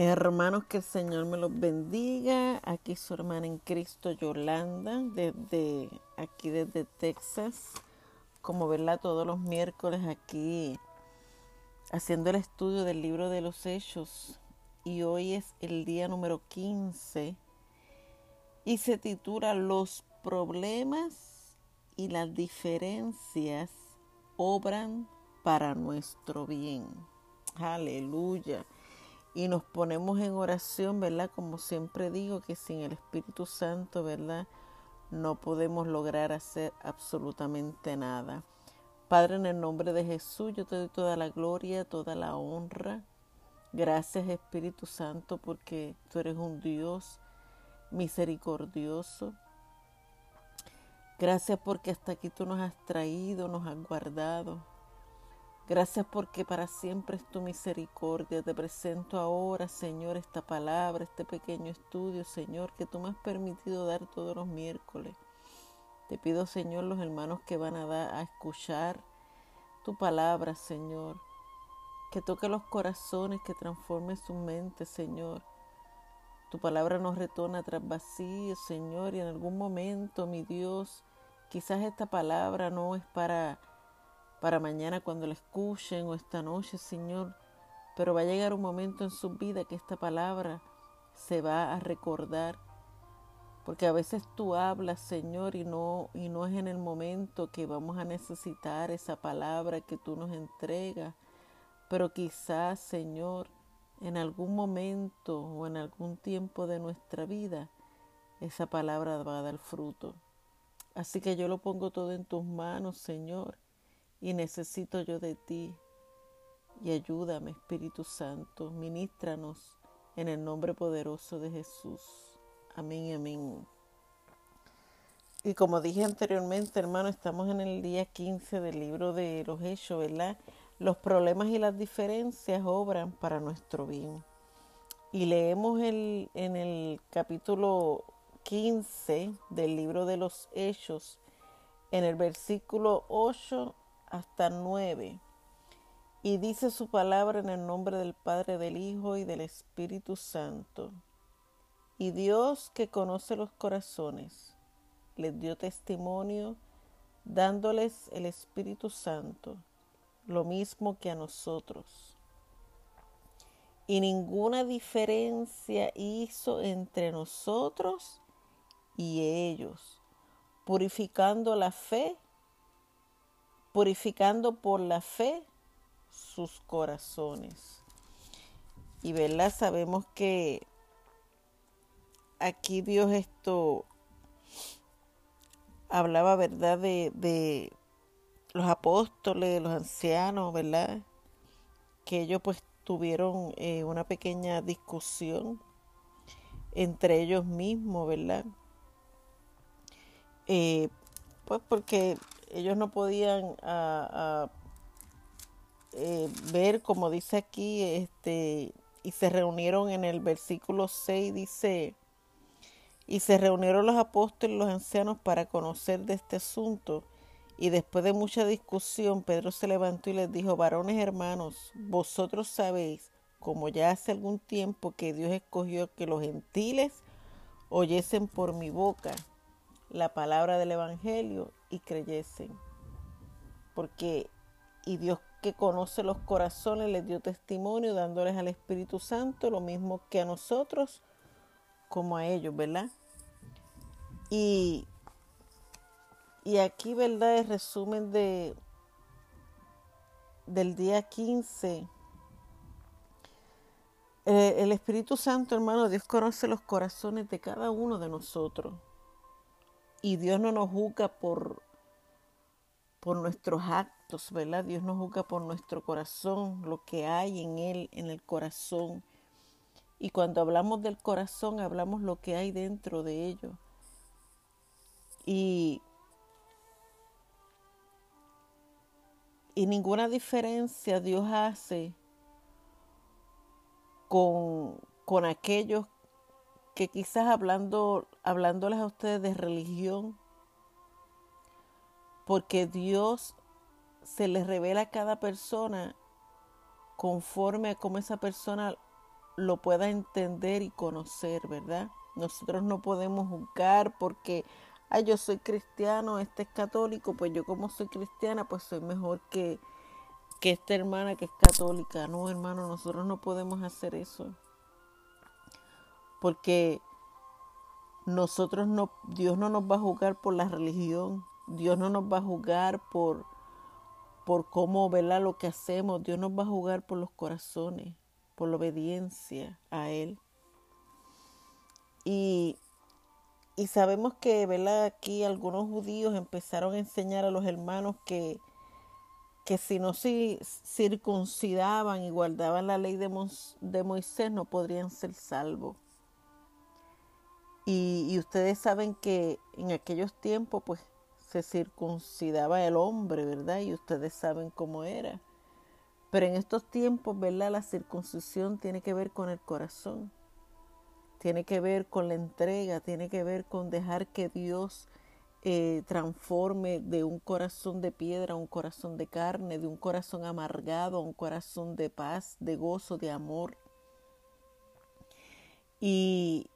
Hermanos, que el Señor me los bendiga. Aquí su hermana en Cristo, Yolanda, desde aquí desde Texas. Como verla todos los miércoles aquí haciendo el estudio del libro de los Hechos. Y hoy es el día número 15 y se titula Los problemas y las diferencias obran para nuestro bien. Aleluya y nos ponemos en oración, ¿verdad? Como siempre digo, que sin el Espíritu Santo, ¿verdad? No podemos lograr hacer absolutamente nada. Padre, en el nombre de Jesús, yo te doy toda la gloria, toda la honra. Gracias Espíritu Santo porque tú eres un Dios misericordioso. Gracias porque hasta aquí tú nos has traído, nos has guardado. Gracias porque para siempre es tu misericordia. Te presento ahora, Señor, esta palabra, este pequeño estudio, Señor, que tú me has permitido dar todos los miércoles. Te pido, Señor, los hermanos que van a, dar, a escuchar tu palabra, Señor, que toque los corazones, que transforme su mente, Señor. Tu palabra nos retorna tras vacío, Señor, y en algún momento, mi Dios, quizás esta palabra no es para para mañana cuando la escuchen o esta noche, Señor. Pero va a llegar un momento en su vida que esta palabra se va a recordar. Porque a veces tú hablas, Señor, y no, y no es en el momento que vamos a necesitar esa palabra que tú nos entregas. Pero quizás, Señor, en algún momento o en algún tiempo de nuestra vida, esa palabra va a dar fruto. Así que yo lo pongo todo en tus manos, Señor y necesito yo de ti. Y ayúdame, Espíritu Santo, ministranos en el nombre poderoso de Jesús. Amén amén. Y como dije anteriormente, hermano, estamos en el día 15 del libro de los Hechos, ¿verdad? Los problemas y las diferencias obran para nuestro bien. Y leemos el, en el capítulo 15 del libro de los Hechos, en el versículo 8 hasta 9. Y dice su palabra en el nombre del Padre, del Hijo y del Espíritu Santo. Y Dios que conoce los corazones, les dio testimonio dándoles el Espíritu Santo, lo mismo que a nosotros. Y ninguna diferencia hizo entre nosotros y ellos, purificando la fe purificando por la fe sus corazones. Y verdad, sabemos que aquí Dios esto hablaba, ¿verdad? De, de los apóstoles, los ancianos, ¿verdad? Que ellos pues tuvieron eh, una pequeña discusión entre ellos mismos, ¿verdad? Eh, pues porque ellos no podían eh, ver, como dice aquí, este, y se reunieron en el versículo 6, dice, y se reunieron los apóstoles los ancianos para conocer de este asunto. Y después de mucha discusión, Pedro se levantó y les dijo, varones hermanos, vosotros sabéis, como ya hace algún tiempo que Dios escogió que los gentiles oyesen por mi boca la palabra del Evangelio y creyesen. Porque, y Dios que conoce los corazones les dio testimonio dándoles al Espíritu Santo lo mismo que a nosotros como a ellos, ¿verdad? Y, y aquí, ¿verdad? El resumen de, del día 15. Eh, el Espíritu Santo, hermano, Dios conoce los corazones de cada uno de nosotros. Y Dios no nos juzga por, por nuestros actos, ¿verdad? Dios nos juzga por nuestro corazón, lo que hay en Él, en el corazón. Y cuando hablamos del corazón, hablamos lo que hay dentro de ello. Y, y ninguna diferencia Dios hace con, con aquellos que quizás hablando, hablándoles a ustedes de religión, porque Dios se les revela a cada persona conforme a cómo esa persona lo pueda entender y conocer, ¿verdad? Nosotros no podemos juzgar porque, ay, yo soy cristiano, este es católico, pues yo como soy cristiana, pues soy mejor que, que esta hermana que es católica. No, hermano, nosotros no podemos hacer eso. Porque nosotros no, Dios no nos va a juzgar por la religión, Dios no nos va a juzgar por, por cómo, ¿verdad? Lo que hacemos, Dios nos va a juzgar por los corazones, por la obediencia a Él. Y, y sabemos que, ¿verdad? Aquí algunos judíos empezaron a enseñar a los hermanos que, que si no se circuncidaban y guardaban la ley de Moisés no podrían ser salvos. Y, ustedes saben que en aquellos tiempos pues se circuncidaba el hombre, ¿verdad? Y ustedes saben cómo era. Pero en estos tiempos, ¿verdad? La circuncisión tiene que ver con el corazón tiene que ver con la entrega, tiene que ver con dejar que Dios eh, transforme de un corazón de piedra a un corazón de carne, de un corazón amargado a un corazón de paz, de gozo, de amor. Y,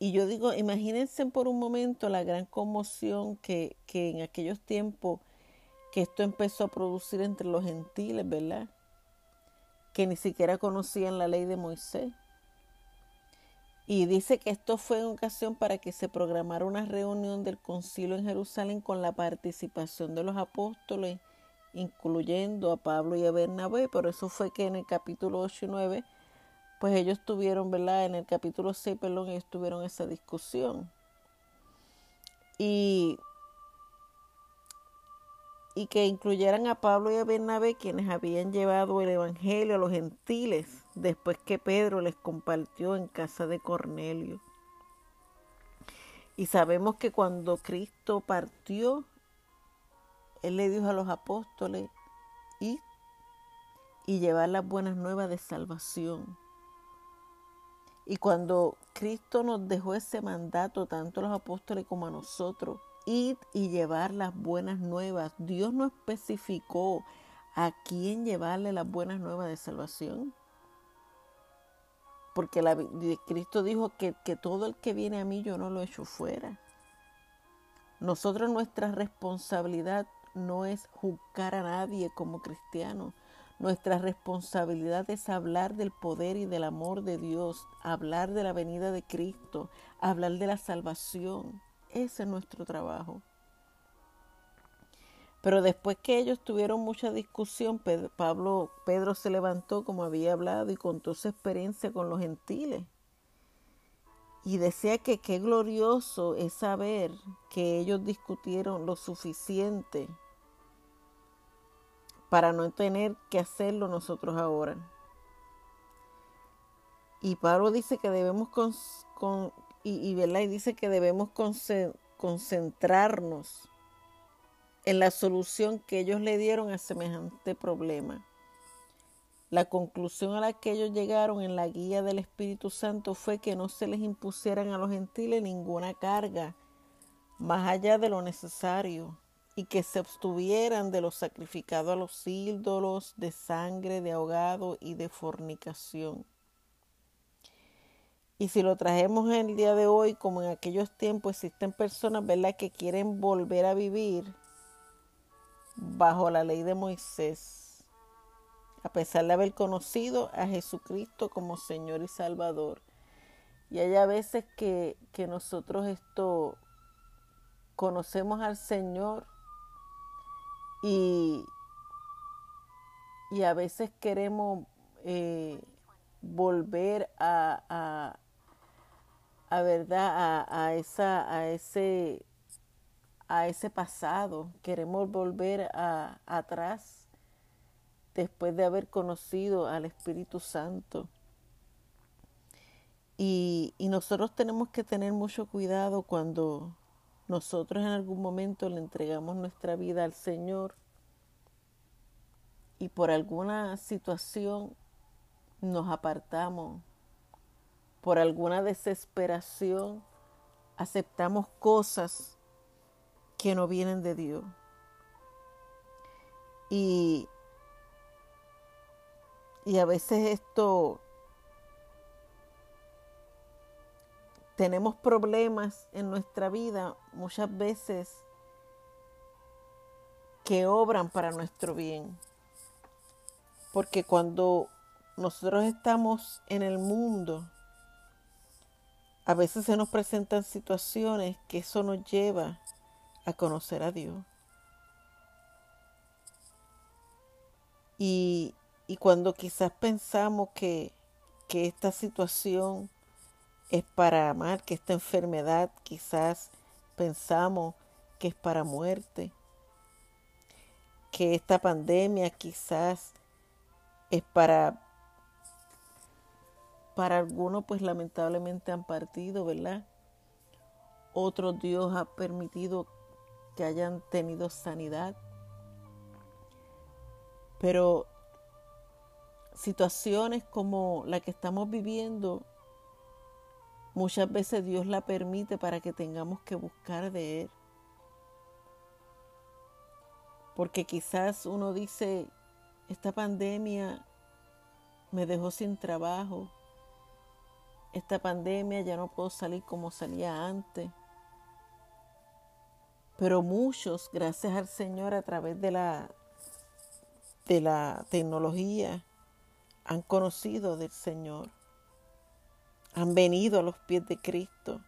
y yo digo, imagínense por un momento la gran conmoción que, que en aquellos tiempos que esto empezó a producir entre los gentiles, ¿verdad? Que ni siquiera conocían la ley de Moisés y dice que esto fue en ocasión para que se programara una reunión del concilio en Jerusalén con la participación de los apóstoles, incluyendo a Pablo y a Bernabé. Por eso fue que en el capítulo 8 y 9, pues ellos tuvieron, ¿verdad? En el capítulo 6, perdón, ellos tuvieron esa discusión. Y y que incluyeran a Pablo y a Bernabé, quienes habían llevado el Evangelio a los gentiles después que Pedro les compartió en casa de Cornelio. Y sabemos que cuando Cristo partió, Él le dijo a los apóstoles, ir y llevar las buenas nuevas de salvación. Y cuando Cristo nos dejó ese mandato, tanto a los apóstoles como a nosotros, ir y llevar las buenas nuevas. Dios no especificó a quién llevarle las buenas nuevas de salvación. Porque la, Cristo dijo que, que todo el que viene a mí yo no lo echo fuera. Nosotros nuestra responsabilidad no es juzgar a nadie como cristianos. Nuestra responsabilidad es hablar del poder y del amor de Dios, hablar de la venida de Cristo, hablar de la salvación. Ese es nuestro trabajo. Pero después que ellos tuvieron mucha discusión, Pedro, Pablo, Pedro se levantó como había hablado y contó su experiencia con los gentiles. Y decía que qué glorioso es saber que ellos discutieron lo suficiente para no tener que hacerlo nosotros ahora. Y Pablo dice que debemos con, y, y dice que debemos concentrarnos en la solución que ellos le dieron a semejante problema. La conclusión a la que ellos llegaron en la guía del Espíritu Santo fue que no se les impusieran a los gentiles ninguna carga más allá de lo necesario y que se abstuvieran de lo sacrificado a los ídolos, de sangre, de ahogado y de fornicación. Y si lo trajemos en el día de hoy, como en aquellos tiempos, existen personas, ¿verdad?, que quieren volver a vivir bajo la ley de Moisés, a pesar de haber conocido a Jesucristo como Señor y Salvador. Y hay a veces que, que nosotros esto conocemos al Señor y, y a veces queremos eh, volver a, a verdad a, esa a ese a ese pasado. Queremos volver a, atrás después de haber conocido al Espíritu Santo. Y, y nosotros tenemos que tener mucho cuidado cuando nosotros en algún momento le entregamos nuestra vida al Señor y por alguna situación nos apartamos por alguna desesperación, aceptamos cosas que no vienen de Dios. Y, y a veces esto tenemos problemas en nuestra vida muchas veces que obran para nuestro bien. Porque cuando nosotros estamos en el mundo, a veces se nos presentan situaciones que eso nos lleva a conocer a Dios. Y, cuando quizás pensamos que, que esta situación es para amar, que esta enfermedad quizás pensamos que es para muerte, que esta pandemia quizás es para para algunos pues lamentablemente han partido, ¿verdad? Otros Dios ha permitido que hayan tenido sanidad. Pero situaciones como la que estamos viviendo, muchas veces Dios la permite para que tengamos que buscar de Él. Porque quizás uno dice, esta pandemia me dejó sin trabajo, esta pandemia ya no puedo salir como salía antes. Pero muchos, gracias al Señor, a través de la, de la tecnología, han conocido del Señor. Han venido a los pies de Cristo.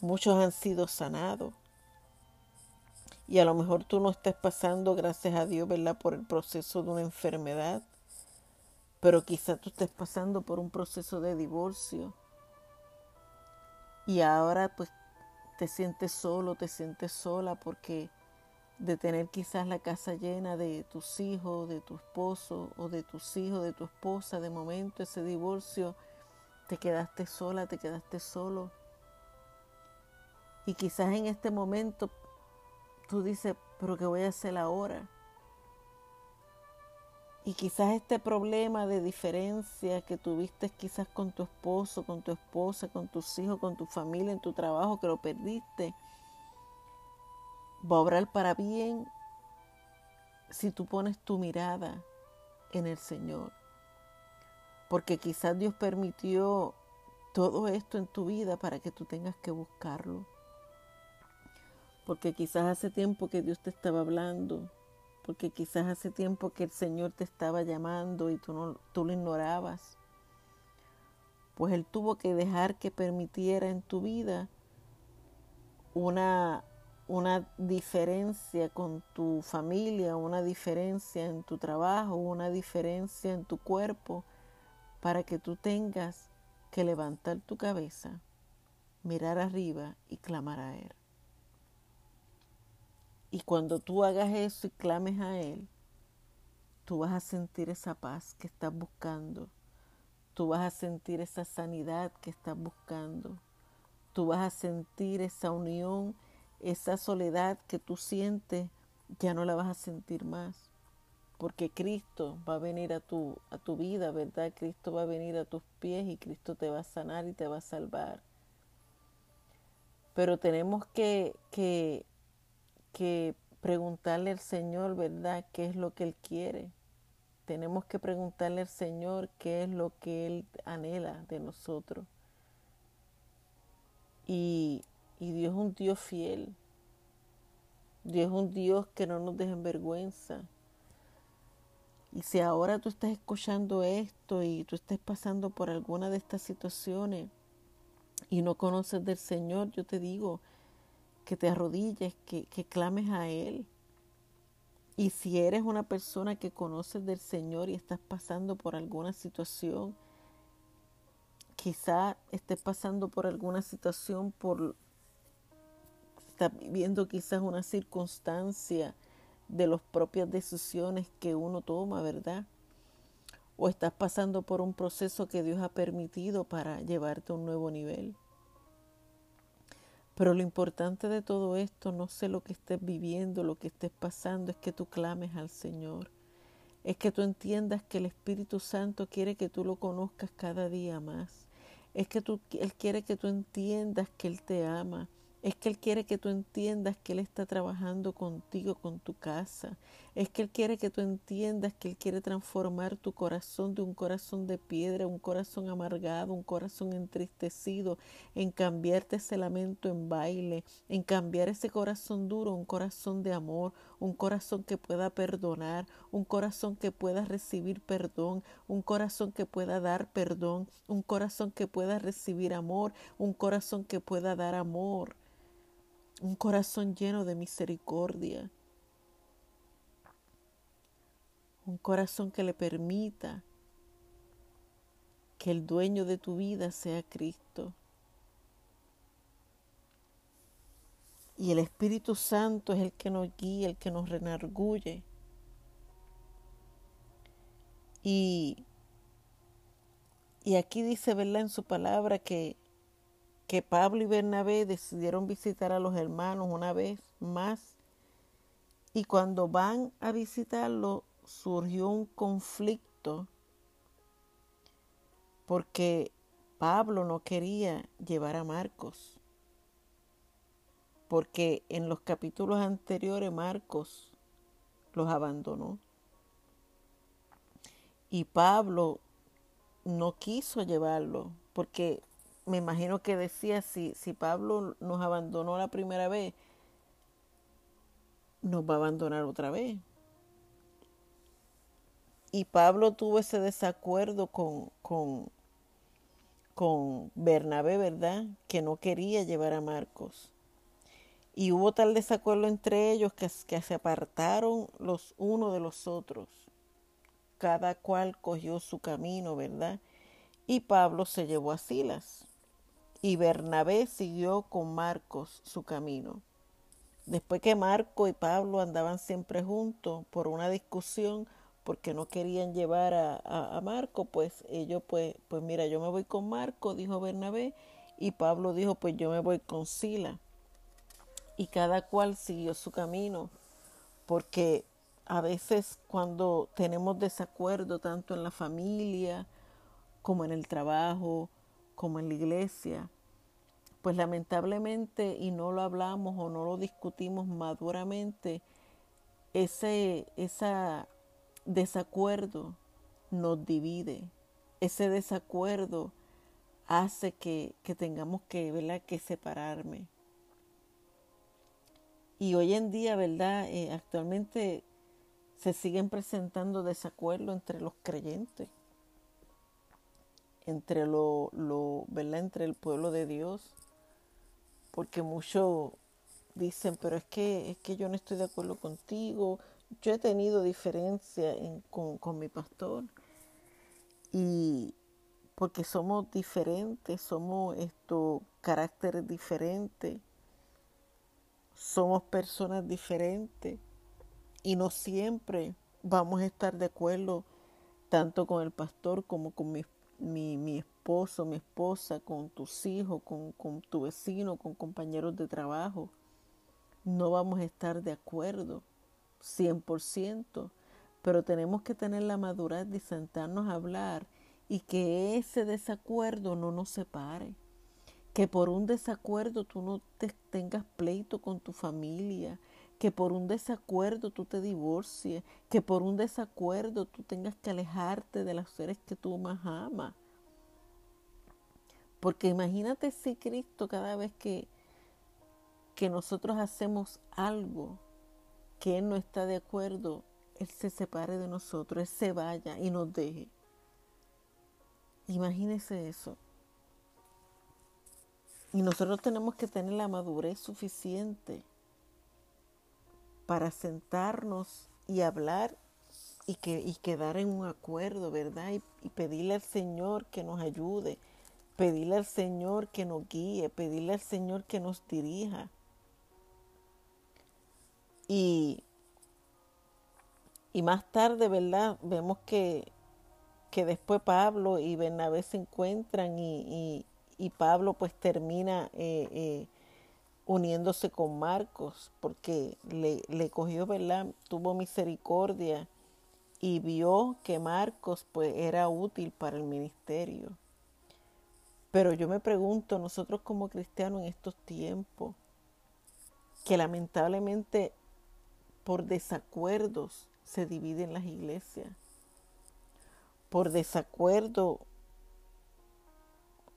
Muchos han sido sanados. Y a lo mejor tú no estás pasando, gracias a Dios, ¿verdad?, por el proceso de una enfermedad pero quizá tú estés pasando por un proceso de divorcio y ahora pues te sientes solo, te sientes sola porque de tener quizás la casa llena de tus hijos, de tu esposo o de tus hijos, de tu esposa, de momento ese divorcio, te quedaste sola, te quedaste solo. Y quizás en este momento tú dices, pero ¿qué voy a hacer ahora? Y quizás este problema de diferencia que tuviste quizás con tu esposo, con tu esposa, con tus hijos, con tu familia, en tu trabajo, que lo perdiste, va a obrar para bien si tú pones tu mirada en el Señor. Porque quizás Dios permitió todo esto en tu vida para que tú tengas que buscarlo. Porque quizás hace tiempo que Dios te estaba hablando porque quizás hace tiempo que el Señor te estaba llamando y tú, no, tú lo ignorabas. Pues Él tuvo que dejar que permitiera en tu vida una, una diferencia con tu familia, una diferencia en tu trabajo, una diferencia en tu cuerpo, para que tú tengas que levantar tu cabeza, mirar arriba y clamar a Él. Y cuando tú hagas eso y clames a Él, tú vas a sentir esa paz que estás buscando. Tú vas a sentir esa sanidad que estás buscando. Tú vas a sentir esa unión, esa soledad que tú sientes, ya no la vas a sentir más. Porque Cristo va a venir a tu, a tu vida, ¿verdad? Cristo va a venir a tus pies y Cristo te va a sanar y te va a salvar. Pero tenemos que, que que preguntarle al Señor, ¿verdad?, qué es lo que Él quiere. Tenemos que preguntarle al Señor qué es lo que Él anhela de nosotros. Y, y Dios es un Dios fiel. Dios es un Dios que no nos deja en vergüenza. Y si ahora tú estás escuchando esto y tú estás pasando por alguna de estas situaciones y no conoces del Señor, yo te digo, que te arrodilles, que, que clames a Él. Y si eres una persona que conoces del Señor y estás pasando por alguna situación, quizá estés pasando por alguna situación, por estás viviendo quizás una circunstancia de las propias decisiones que uno toma, ¿verdad? O estás pasando por un proceso que Dios ha permitido para llevarte a un nuevo nivel. Pero lo importante de todo esto, no sé lo que estés viviendo, lo que estés pasando, es que tú clames al Señor. Es que tú entiendas que el Espíritu Santo quiere que tú lo conozcas cada día más. Es que tú, Él quiere que tú entiendas que Él te ama, Es que Él quiere que tú entiendas que Él está trabajando contigo, con tu casa. Es que Él quiere que tú entiendas que Él quiere transformar tu corazón de un corazón de piedra, un corazón amargado, un corazón entristecido, en cambiarte ese lamento en baile, en cambiar ese corazón duro, un corazón de amor, un corazón que pueda perdonar, un corazón que pueda recibir perdón, un corazón que pueda dar perdón, un corazón que pueda recibir amor, un corazón que pueda dar amor un corazón lleno de misericordia, un corazón que le permita que el dueño de tu vida sea Cristo. Y el Espíritu Santo es el que nos guía, el que nos renarguye. Y, y aquí dice, ¿verdad? En su palabra que que Pablo y Bernabé decidieron visitar a los hermanos una vez más y cuando van a visitarlo surgió un conflicto porque Pablo no quería llevar a Marcos porque en los capítulos anteriores Marcos los abandonó. Y Pablo no quiso llevarlo porque me imagino que decía, si, si Pablo nos abandonó la primera vez, nos va a abandonar otra vez. Y Pablo tuvo ese desacuerdo con, con, con Bernabé, ¿verdad? Que no quería llevar a Marcos. Y hubo tal desacuerdo entre ellos que, que se apartaron los unos de los otros. Cada cual cogió su camino, ¿verdad? Y Pablo se llevó a Silas y Bernabé siguió con Marcos su camino. Después que Marco y Pablo andaban siempre juntos por una discusión, porque no querían llevar a, a, Marco, pues ellos, pues, pues mira, yo me voy con Marco, dijo Bernabé, y Pablo dijo, pues yo me voy con Sila. Y cada cual siguió su camino, porque a veces cuando tenemos desacuerdo tanto en la familia como en el trabajo, como en la iglesia, pues lamentablemente, y no lo hablamos o no lo discutimos maduramente, ese esa desacuerdo nos divide. Ese desacuerdo hace que, que tengamos que, ¿verdad? que separarme. Y hoy en día, ¿verdad? Eh, actualmente se siguen presentando desacuerdos entre los creyentes entre lo, lo, entre el pueblo de Dios, porque muchos dicen, pero es que, es que yo no estoy de acuerdo contigo, yo he tenido diferencia con, con mi pastor, y porque somos diferentes, somos estos caracteres diferentes, somos personas diferentes, y no siempre vamos a estar de acuerdo tanto con el pastor como con mis mi, mi esposo, mi esposa, con tus hijos, con, con tu vecino, con compañeros de trabajo. No vamos a estar de acuerdo 100%, pero tenemos que tener la madurez de sentarnos a hablar y que ese desacuerdo no nos separe. Que por un desacuerdo tú no te tengas pleito con tu familia, que por un desacuerdo tú te divorcies, que por un desacuerdo tú tengas que alejarte de los seres que tú más amas. Porque imagínate si Cristo cada vez que, que nosotros hacemos algo que Él no está de acuerdo, Él se separe de nosotros, Él se vaya y nos deje. Imagínese eso. Y nosotros tenemos que tener la madurez suficiente para sentarnos y hablar y, que, y quedar en un acuerdo, ¿verdad? Y, pedirle al Señor que nos ayude, pedirle al Señor que nos guíe, pedirle al Señor que nos dirija. Y, y más tarde, ¿verdad? Vemos que, que después Pablo y Bernabé se encuentran y, y, y Pablo pues termina eh, eh, uniéndose con Marcos, porque le, le cogió, ¿verdad? Tuvo misericordia y vio que Marcos pues era útil para el ministerio. Pero yo me pregunto, nosotros como cristianos en estos tiempos, que lamentablemente por desacuerdos se dividen las iglesias. Por desacuerdo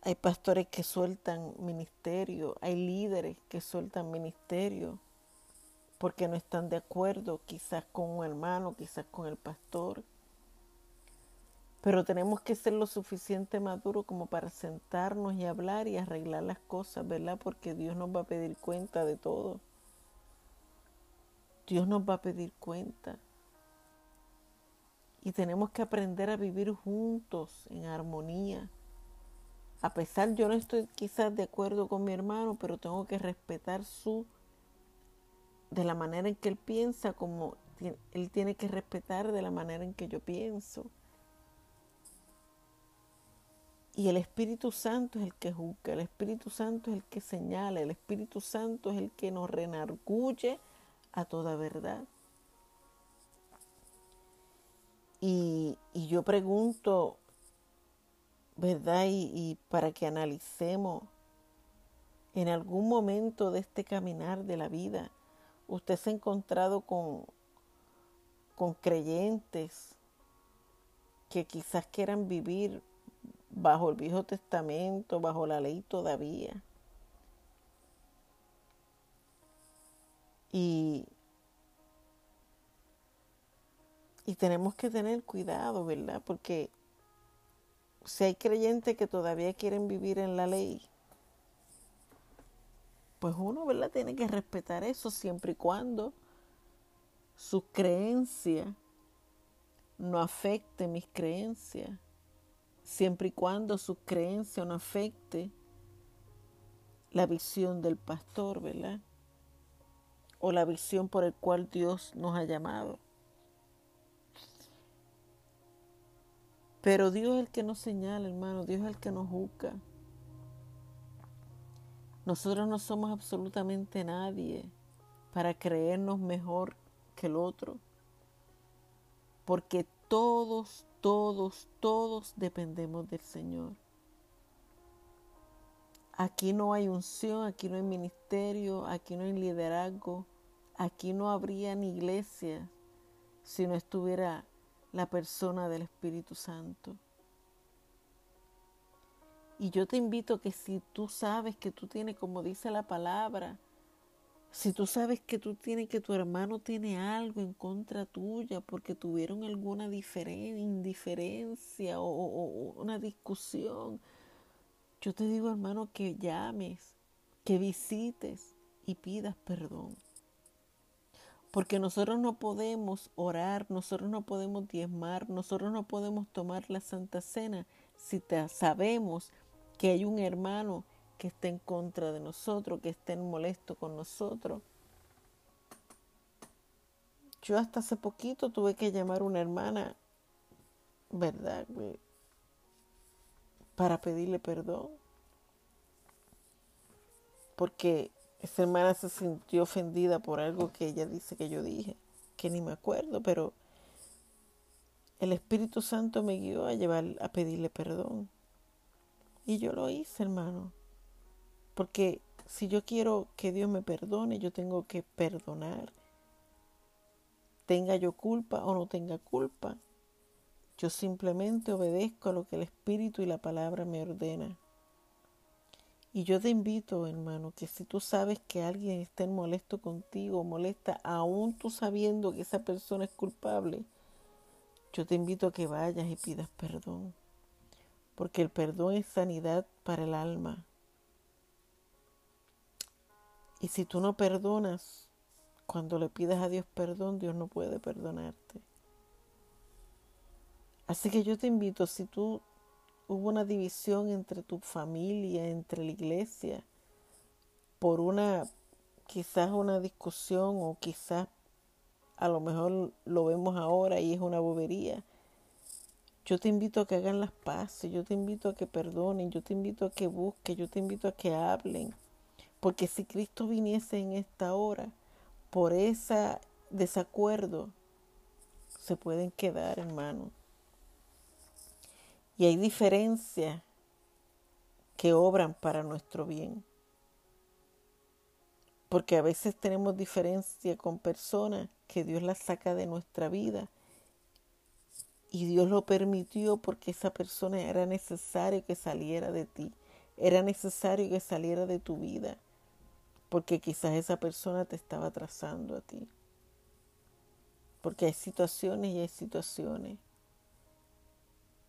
hay pastores que sueltan ministerio, hay líderes que sueltan ministerio porque no están de acuerdo quizás con un hermano, quizás con el pastor. Pero tenemos que ser lo suficiente maduros como para sentarnos y hablar y arreglar las cosas, ¿verdad? Porque Dios nos va a pedir cuenta de todo. Dios nos va a pedir cuenta. Y tenemos que aprender a vivir juntos en armonía. A pesar, yo no estoy quizás de acuerdo con mi hermano, pero tengo que respetar su de la manera en que él piensa, como él tiene que respetar de la manera en que yo pienso. Y el Espíritu Santo es el que juzga, el Espíritu Santo es el que señala, el Espíritu Santo es el que nos renarguye a toda verdad. Y, yo pregunto, ¿verdad? Y, y para que analicemos en algún momento de este caminar de la vida, usted se ha encontrado con, con creyentes que quizás quieran vivir bajo el Viejo Testamento, bajo la ley todavía. Y, y tenemos que tener cuidado, ¿verdad? Porque si hay creyentes que todavía quieren vivir en la ley, pues uno, ¿verdad? Tiene que respetar eso siempre y cuando su creencia no afecte mis creencias, siempre y cuando su creencia no afecte la visión del pastor, ¿verdad? O la visión por el cual Dios nos ha llamado. Pero Dios es el que nos señala, hermano, Dios es el que nos juzga. Nosotros no somos absolutamente nadie para creernos mejor que el otro, porque todos, todos, todos dependemos del Señor. Aquí no hay unción, aquí no hay ministerio, aquí no hay liderazgo, aquí no habría ni iglesia si no estuviera la persona del Espíritu Santo. Y yo te invito que si tú sabes que tú tienes, como dice la palabra, si tú sabes que tú tienes, que tu hermano tiene algo en contra tuya porque tuvieron alguna indiferencia o una discusión, yo te digo hermano que llames, que visites y pidas perdón. Porque nosotros no podemos orar, nosotros no podemos diezmar, nosotros no podemos tomar la Santa Cena si te sabemos que hay un hermano que está en contra de nosotros, que esté molesto con nosotros. Yo hasta hace poquito tuve que llamar a una hermana, ¿verdad? Para pedirle perdón. Porque esa hermana se sintió ofendida por algo que ella dice que yo dije, que ni me acuerdo, pero el Espíritu Santo me guió a llevar a pedirle perdón. Y yo lo hice, hermano. Porque si yo quiero que Dios me perdone, yo tengo que perdonar. Tenga yo culpa o no tenga culpa. Yo simplemente obedezco a lo que el Espíritu y la palabra me ordena. Y yo te invito, hermano, que si tú sabes que alguien está molesto contigo, molesta, aún tú sabiendo que esa persona es culpable, yo te invito a que vayas y pidas perdón porque el perdón es sanidad para el alma. Y si tú no perdonas, cuando le pides a Dios perdón, Dios no puede perdonarte. Así que yo te invito, si tú hubo una división entre tu familia, entre la iglesia, por una, quizás una discusión o quizás a lo mejor lo vemos ahora y es una bobería, yo te invito a que hagan las paces, yo te invito a que perdonen, yo te invito a que busquen, yo te invito a que hablen. Porque si Cristo viniese en esta hora, por ese desacuerdo, se pueden quedar, hermano. Y hay diferencias que obran para nuestro bien. Porque a veces tenemos diferencia con personas que Dios las saca de nuestra vida y Dios lo permitió porque esa persona era necesario que saliera de ti, era necesario que saliera de tu vida, porque quizás esa persona te estaba trazando a ti. Porque hay situaciones y hay situaciones.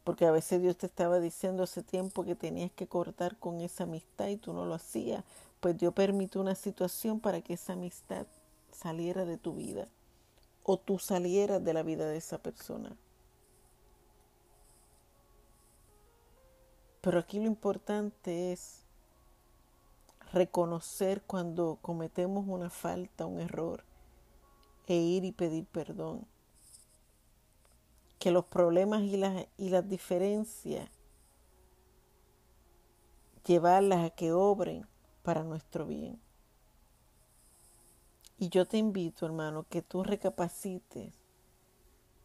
Porque a veces Dios te estaba diciendo hace tiempo que tenías que cortar con esa amistad y tú no lo hacías. Pues Dios permitió una situación para que esa amistad saliera de tu vida o tú salieras de la vida de esa persona. Pero aquí lo importante es reconocer cuando cometemos una falta, un error, e ir y pedir perdón. Que los problemas y las, y las diferencias, llevarlas a que obren para nuestro bien. Y yo te invito, hermano, que tú recapacites,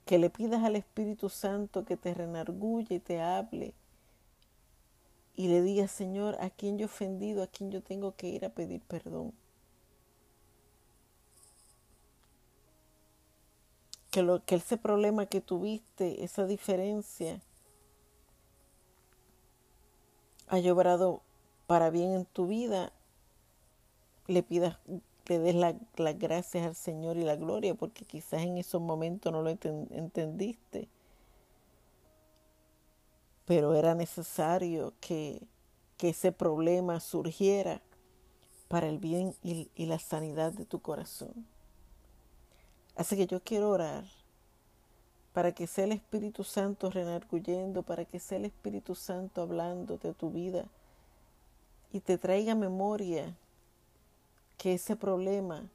que le pidas al Espíritu Santo que te renargulle y te hable y le diga, Señor, a quien yo he ofendido, a quien yo tengo que ir a pedir perdón. Que, lo, que ese problema que tuviste, esa diferencia, haya obrado para bien en tu vida, le pidas, le des las gracias al Señor y la gloria, porque quizás en esos momentos no lo entendiste pero era necesario que, ese problema surgiera para el bien y, y, la sanidad de tu corazón. Así que yo quiero orar para que sea el Espíritu Santo renarguyendo, para que sea el Espíritu Santo hablando de tu vida y te traiga memoria que ese problema,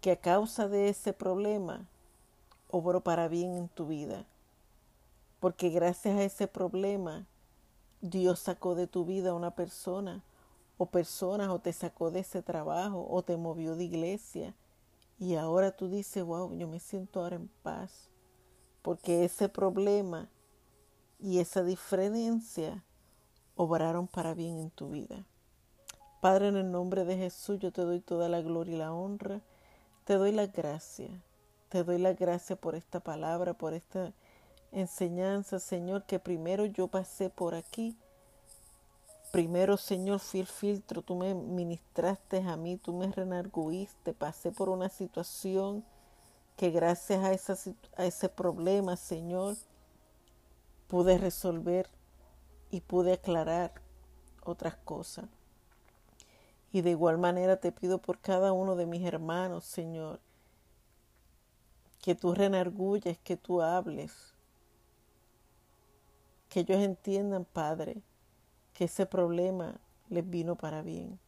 que a causa de ese problema, obró para bien en tu vida porque gracias a ese problema, Dios sacó de tu vida a una persona o personas o te sacó de ese trabajo o te movió de iglesia. Y ahora tú dices, wow, yo me siento ahora en paz. Porque ese problema y esa diferencia obraron para bien en tu vida. Padre, en el nombre de Jesús, yo te doy toda la gloria y la honra. Te doy la gracia. Te doy la gracia por esta palabra, por esta enseñanza, Señor, que primero yo pasé por aquí. Primero, Señor, fui el filtro, tú me ministraste a mí, tú me renarguiste, pasé por una situación que gracias a, ese problema, Señor, pude resolver y pude aclarar otras cosas. Y de igual manera te pido por cada uno de mis hermanos, Señor, que tú renargulles, que tú hables, que ellos entiendan, Padre, que ese problema les vino para bien.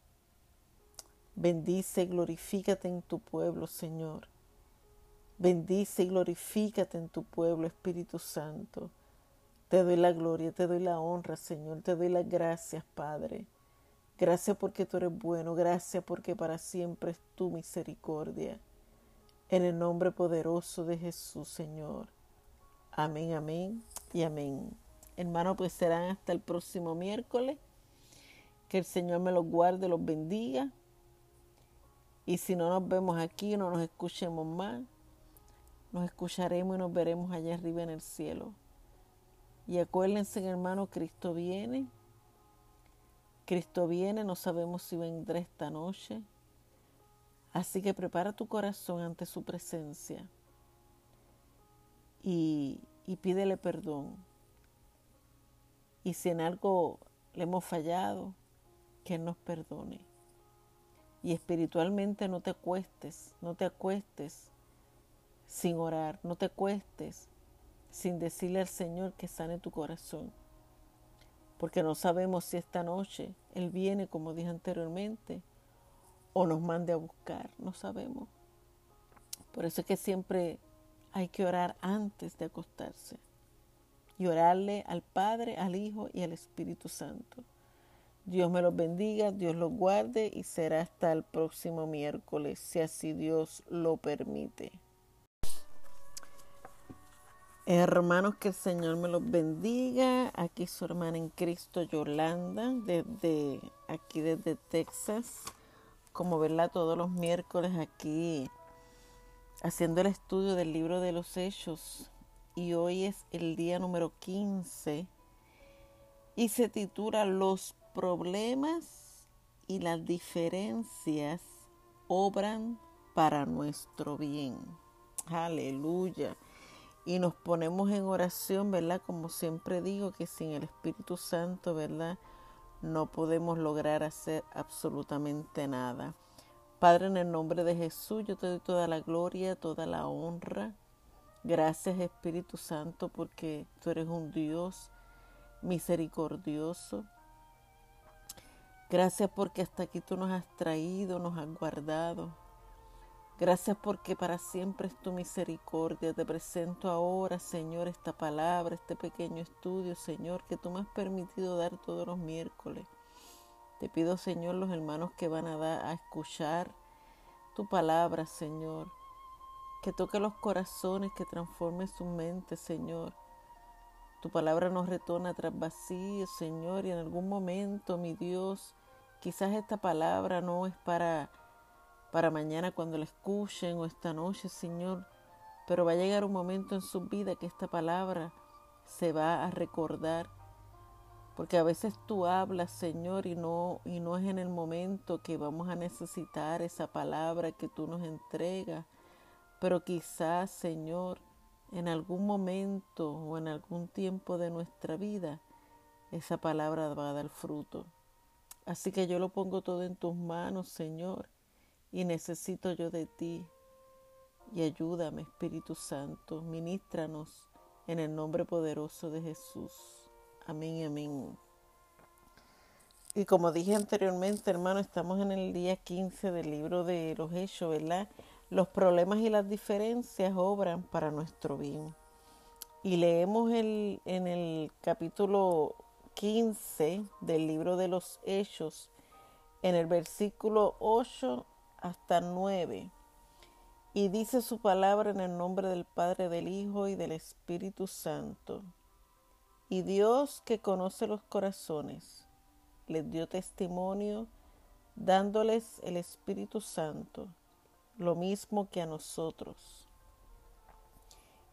Bendice y glorifícate en tu pueblo, Señor. Bendice y glorifícate en tu pueblo, Espíritu Santo. Te doy la gloria, te doy la honra, Señor. Te doy las gracias, Padre. Gracias porque tú eres bueno. Gracias porque para siempre es tu misericordia. En el nombre poderoso de Jesús, Señor. Amén, amén y amén. Hermanos, pues serán hasta el próximo miércoles. Que el Señor me los guarde, los bendiga. Y si no nos vemos aquí, no nos escuchemos más, nos escucharemos y nos veremos allá arriba en el cielo. Y acuérdense, hermano, Cristo viene. Cristo viene, no sabemos si vendrá esta noche. Así que prepara tu corazón ante su presencia y, y pídele perdón y si en algo le hemos fallado, que nos perdone. Y espiritualmente no te acuestes, no te acuestes sin orar, no te acuestes sin decirle al Señor que sane tu corazón. Porque no sabemos si esta noche Él viene, como dije anteriormente, o nos mande a buscar, no sabemos. Por eso es que siempre hay que orar antes de acostarse y orarle al Padre, al Hijo y al Espíritu Santo. Dios me los bendiga, Dios los guarde y será hasta el próximo miércoles, si así Dios lo permite. Hermanos, que el Señor me los bendiga. Aquí su hermana en Cristo, Yolanda, desde aquí desde Texas. como verla todos los miércoles aquí haciendo el estudio del libro de los hechos y hoy es el día número 15 y se titula Los problemas y las diferencias obran para nuestro bien. Aleluya. Y nos ponemos en oración, ¿verdad? Como siempre digo, que sin el Espíritu Santo, ¿verdad? no podemos lograr hacer absolutamente nada. Padre, en el nombre de Jesús, yo te doy toda la gloria, toda la honra. Gracias Espíritu Santo porque tú eres un Dios misericordioso. Gracias porque hasta aquí tú nos has traído, nos has guardado. Gracias porque para siempre es tu misericordia. Te presento ahora, Señor, esta palabra, este pequeño estudio, Señor, que tú me has permitido dar todos los miércoles. Te pido, Señor, los hermanos que van a, dar, a escuchar tu palabra, Señor, que toque los corazones, que transforme su mente, Señor. Tu palabra nos retona tras vacío, Señor, y en algún momento, mi Dios, quizás esta palabra no es para para mañana cuando la escuchen o esta noche, Señor. Pero va a llegar un momento en su vida que esta palabra se va a recordar. Porque a veces tú hablas, Señor, y no, y no es en el momento que vamos a necesitar esa palabra que tú nos entregas. Pero quizás, Señor, en algún momento o en algún tiempo de nuestra vida, esa palabra va a dar fruto. Así que yo lo pongo todo en tus manos, Señor y necesito yo de ti. Y ayúdame, Espíritu Santo, ministranos en el nombre poderoso de Jesús. Amén amén. Y como dije anteriormente, hermano, estamos en el día 15 del libro de los Hechos, ¿verdad? Los problemas y las diferencias obran para nuestro bien. Y leemos en el capítulo 15 del libro de los Hechos, en el versículo 8 hasta 9. Y dice su palabra en el nombre del Padre, del Hijo y del Espíritu Santo. Y Dios que conoce los corazones, les dio testimonio dándoles el Espíritu Santo, lo mismo que a nosotros.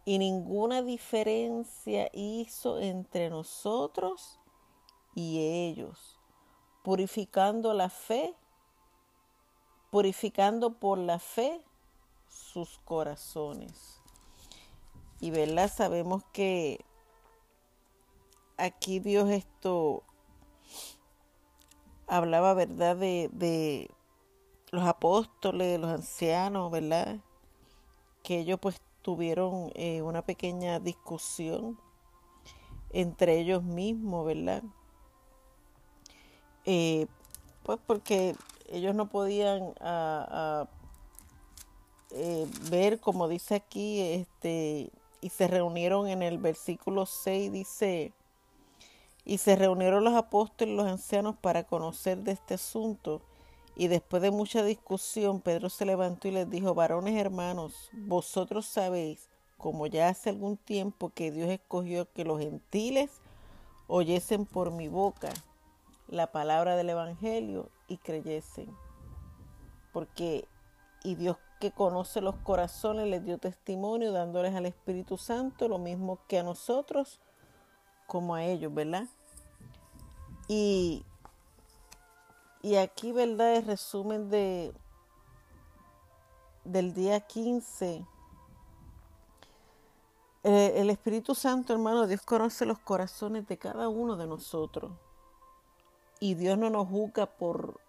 Y ninguna diferencia hizo entre nosotros y ellos, purificando la fe purificando por la fe sus corazones. Y verdad, sabemos que aquí Dios esto hablaba, ¿verdad? De, de los apóstoles, los ancianos, ¿verdad? Que ellos pues tuvieron eh, una pequeña discusión entre ellos mismos, ¿verdad? Eh, pues porque ellos no podían eh, ver, como dice aquí, este, y se reunieron en el versículo 6, dice, y se reunieron los apóstoles y los ancianos para conocer de este asunto. Y después de mucha discusión, Pedro se levantó y les dijo, varones hermanos, vosotros sabéis, como ya hace algún tiempo que Dios escogió que los gentiles oyesen por mi boca la palabra del Evangelio y creyesen. Porque, y Dios que conoce los corazones les dio testimonio dándoles al Espíritu Santo lo mismo que a nosotros como a ellos, ¿verdad? Y, y aquí, ¿verdad? El resumen de, del día 15. Eh, el Espíritu Santo, hermano, Dios conoce los corazones de cada uno de nosotros. Y Dios no nos juzga por,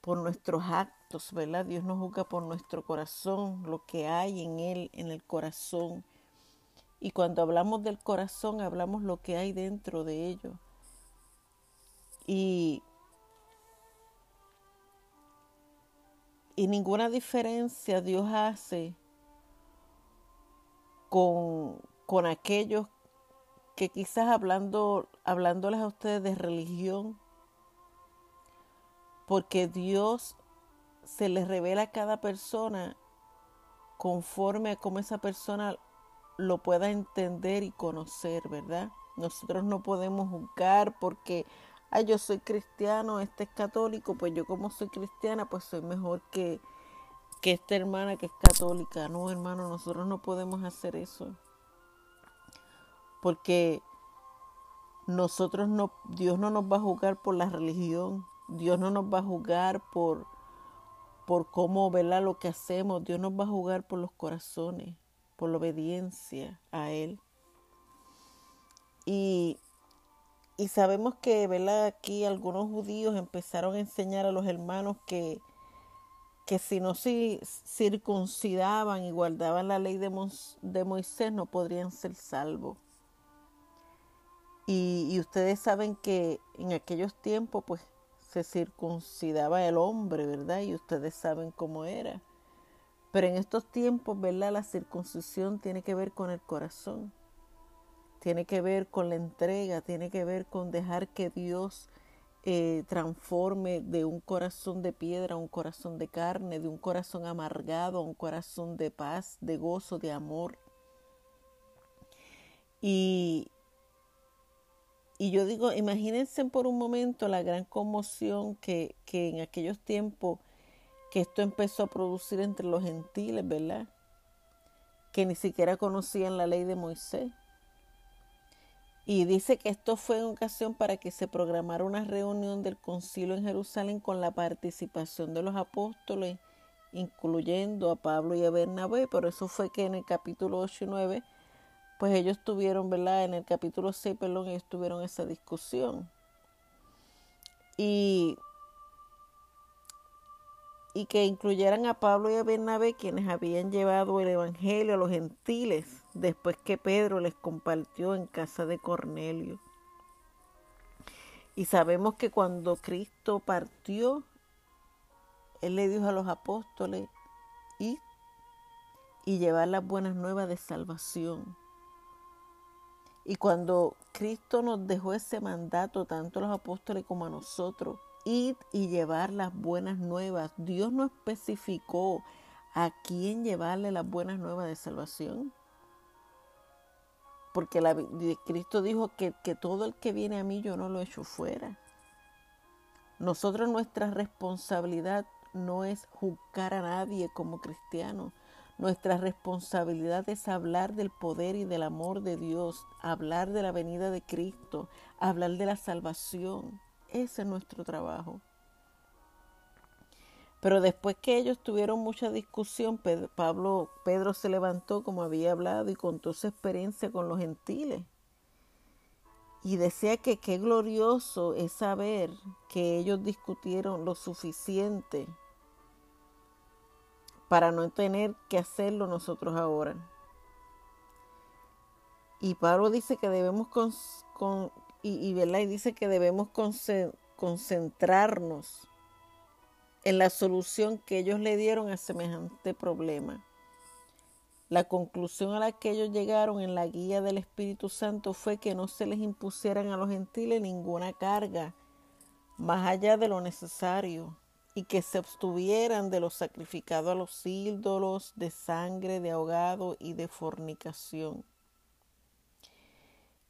por nuestros actos, ¿verdad? Dios nos juzga por nuestro corazón, lo que hay en Él, en el corazón. Y cuando hablamos del corazón, hablamos lo que hay dentro de ello. Y, y ninguna diferencia Dios hace con, con aquellos que quizás hablando, hablándoles a ustedes de religión, porque Dios se les revela a cada persona conforme a cómo esa persona lo pueda entender y conocer, ¿verdad? Nosotros no podemos juzgar porque ay, yo soy cristiano, este es católico, pues yo como soy cristiana, pues soy mejor que, que esta hermana que es católica. No, hermano, nosotros no podemos hacer eso. Porque nosotros no, Dios no nos va a juzgar por la religión, Dios no nos va a juzgar por, por cómo velar lo que hacemos, Dios nos va a juzgar por los corazones, por la obediencia a Él. Y, y sabemos que, ¿verdad? Aquí algunos judíos empezaron a enseñar a los hermanos que, que si no se circuncidaban y guardaban la ley de, Moisés no podrían ser salvos. Y, y, ustedes saben que en aquellos tiempos pues se circuncidaba el hombre, ¿verdad? Y ustedes saben cómo era. Pero en estos tiempos, ¿verdad? La circuncisión tiene que ver con el corazón tiene que ver con la entrega, tiene que ver con dejar que Dios eh, transforme de un corazón de piedra a un corazón de carne, de un corazón amargado a un corazón de paz, de gozo, de amor. Y, y yo digo, imagínense por un momento la gran conmoción que, que en aquellos tiempos que esto empezó a producir entre los gentiles, ¿verdad? Que ni siquiera conocían la ley de Moisés y dice que esto fue en ocasión para que se programara una reunión del concilio en Jerusalén con la participación de los apóstoles, incluyendo a Pablo y a Bernabé, pero eso fue que en el capítulo 8 y 9, pues ellos tuvieron, ¿verdad? En el capítulo 6, perdón, ellos tuvieron esa discusión. Y y que incluyeran a Pablo y a Bernabé, quienes habían llevado el Evangelio a los gentiles después que Pedro les compartió en casa de Cornelio. Y sabemos que cuando Cristo partió, Él le dijo a los apóstoles, ir y llevar las buenas nuevas de salvación. Y cuando Cristo nos dejó ese mandato, tanto a los apóstoles como a nosotros, ir y llevar las buenas nuevas. Dios no especificó a quién llevarle las buenas nuevas de salvación. Porque la, Cristo dijo que, que todo el que viene a mí yo no lo echo fuera. Nosotros nuestra responsabilidad no es juzgar a nadie como cristianos. Nuestra responsabilidad es hablar del poder y del amor de Dios, hablar de la venida de Cristo, hablar de la salvación. Ese es nuestro trabajo. Pero después que ellos tuvieron mucha discusión, Pedro, Pablo, Pedro se levantó como había hablado y contó su experiencia con los gentiles. Y decía que qué glorioso es saber que ellos discutieron lo suficiente para no tener que hacerlo nosotros ahora. Y Pablo dice que debemos con, y, y, dice que debemos concentrarnos en la solución que ellos le dieron a semejante problema. La conclusión a la que ellos llegaron en la guía del Espíritu Santo fue que no se les impusieran a los gentiles ninguna carga más allá de lo necesario y que se abstuvieran de lo sacrificado a los ídolos, de sangre, de ahogado y de fornicación.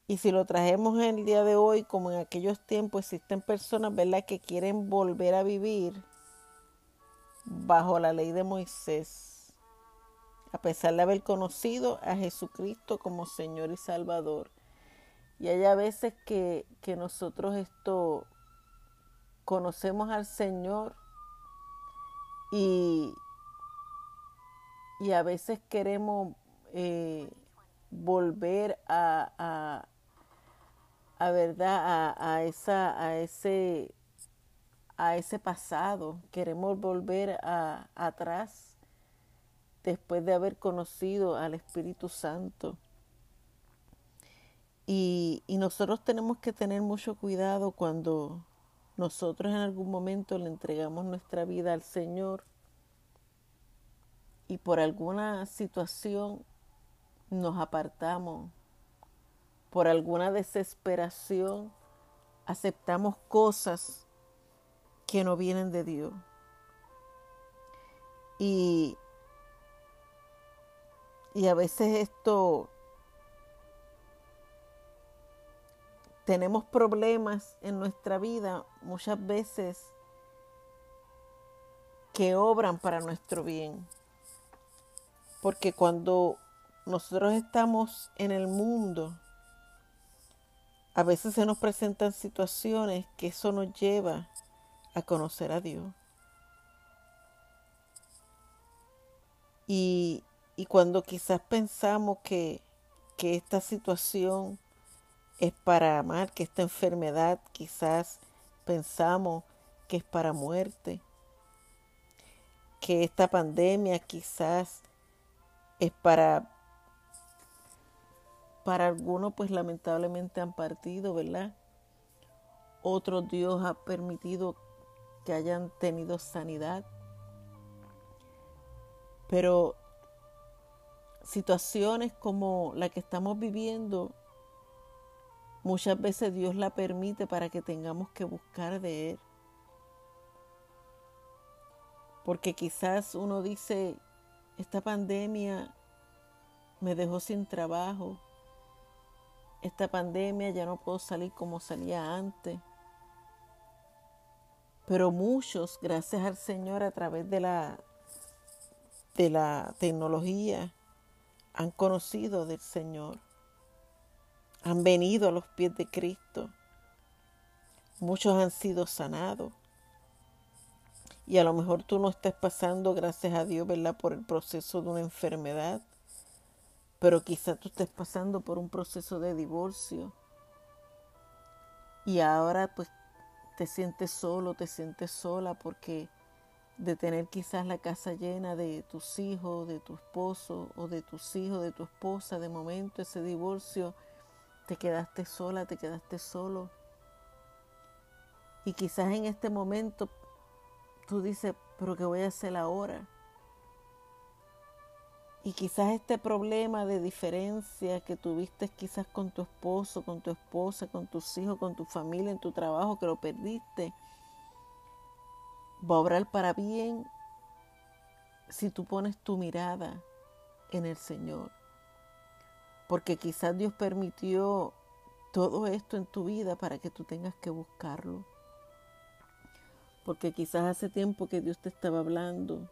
Y si lo trajemos en el día de hoy, como en aquellos tiempos, existen personas, ¿verdad?, que quieren volver a vivir bajo la ley de Moisés, a pesar de haber conocido a Jesucristo como Señor y Salvador. Y hay a veces que, que nosotros esto conocemos al Señor y, y a veces queremos eh, volver a, a verdad a, esa a ese a ese pasado. Queremos volver atrás después de haber conocido al Espíritu Santo. Y, y nosotros tenemos que tener mucho cuidado cuando nosotros en algún momento le entregamos nuestra vida al Señor y por alguna situación nos apartamos por alguna desesperación, aceptamos cosas que no vienen de Dios. Y, y a veces esto tenemos problemas en nuestra vida muchas veces que obran para nuestro bien. Porque cuando nosotros estamos en el mundo, a veces se nos presentan situaciones que eso nos lleva a conocer a Dios. Y, cuando quizás pensamos que, que esta situación es para amar, que esta enfermedad quizás pensamos que es para muerte, que esta pandemia quizás es para para algunos pues lamentablemente han partido, ¿verdad? Otros Dios ha permitido hayan tenido sanidad. Pero situaciones como la que estamos viviendo, muchas veces Dios la permite para que tengamos que buscar de Él. Porque quizás uno dice, esta pandemia me dejó sin trabajo, esta pandemia ya no puedo salir como salía antes. Pero muchos, gracias al Señor, a través de la, de la tecnología, han conocido del Señor. Han venido a los pies de Cristo. Muchos han sido sanados. Y a lo mejor tú no estás pasando, gracias a Dios, ¿verdad?, por el proceso de una enfermedad pero quizá tú estés pasando por un proceso de divorcio y ahora pues te sientes solo, te sientes sola porque de tener quizás la casa llena de tus hijos, de tu esposo o de tus hijos, de tu esposa, de momento ese divorcio, te quedaste sola, te quedaste solo. Y quizás en este momento tú dices, pero ¿qué voy a hacer ahora? Y quizás este problema de diferencia que tuviste quizás con tu esposo, con tu esposa, con tus hijos, con tu familia, en tu trabajo, que lo perdiste, va a obrar para bien si tú pones tu mirada en el Señor. Porque quizás Dios permitió todo esto en tu vida para que tú tengas que buscarlo. Porque quizás hace tiempo que Dios te estaba hablando